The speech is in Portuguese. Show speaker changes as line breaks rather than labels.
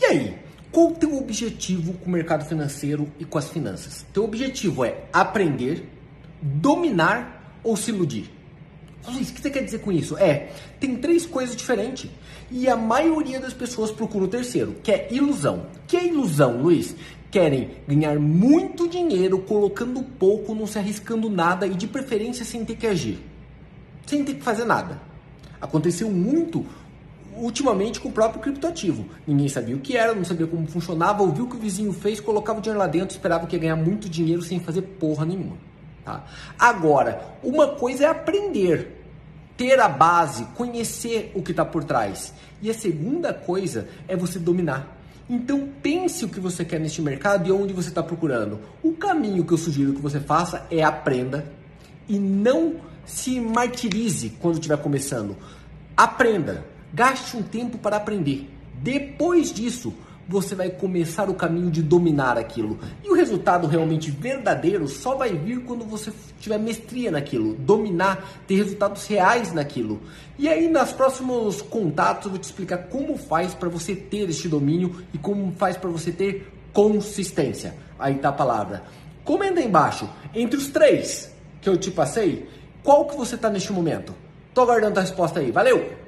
E aí, qual o teu objetivo com o mercado financeiro e com as finanças? Teu objetivo é aprender, dominar ou se iludir? Luiz, o que você quer dizer com isso? É, tem três coisas diferentes. E a maioria das pessoas procura o terceiro, que é ilusão. Que é ilusão, Luiz? Querem ganhar muito dinheiro colocando pouco, não se arriscando nada e de preferência sem ter que agir. Sem ter que fazer nada. Aconteceu muito ultimamente com o próprio criptoativo. Ninguém sabia o que era, não sabia como funcionava, ouviu o que o vizinho fez, colocava o dinheiro lá dentro, esperava que ia ganhar muito dinheiro sem fazer porra nenhuma. Tá? Agora, uma coisa é aprender, ter a base, conhecer o que está por trás. E a segunda coisa é você dominar. Então pense o que você quer neste mercado e onde você está procurando. O caminho que eu sugiro que você faça é aprenda e não se martirize quando estiver começando. Aprenda, gaste um tempo para aprender. Depois disso, você vai começar o caminho de dominar aquilo. E o resultado realmente verdadeiro só vai vir quando você tiver mestria naquilo, dominar, ter resultados reais naquilo. E aí, nos próximos contatos, eu vou te explicar como faz para você ter este domínio e como faz para você ter consistência. Aí tá a palavra. Comenta aí embaixo, entre os três que eu te passei, qual que você está neste momento? Tô aguardando a resposta aí. Valeu!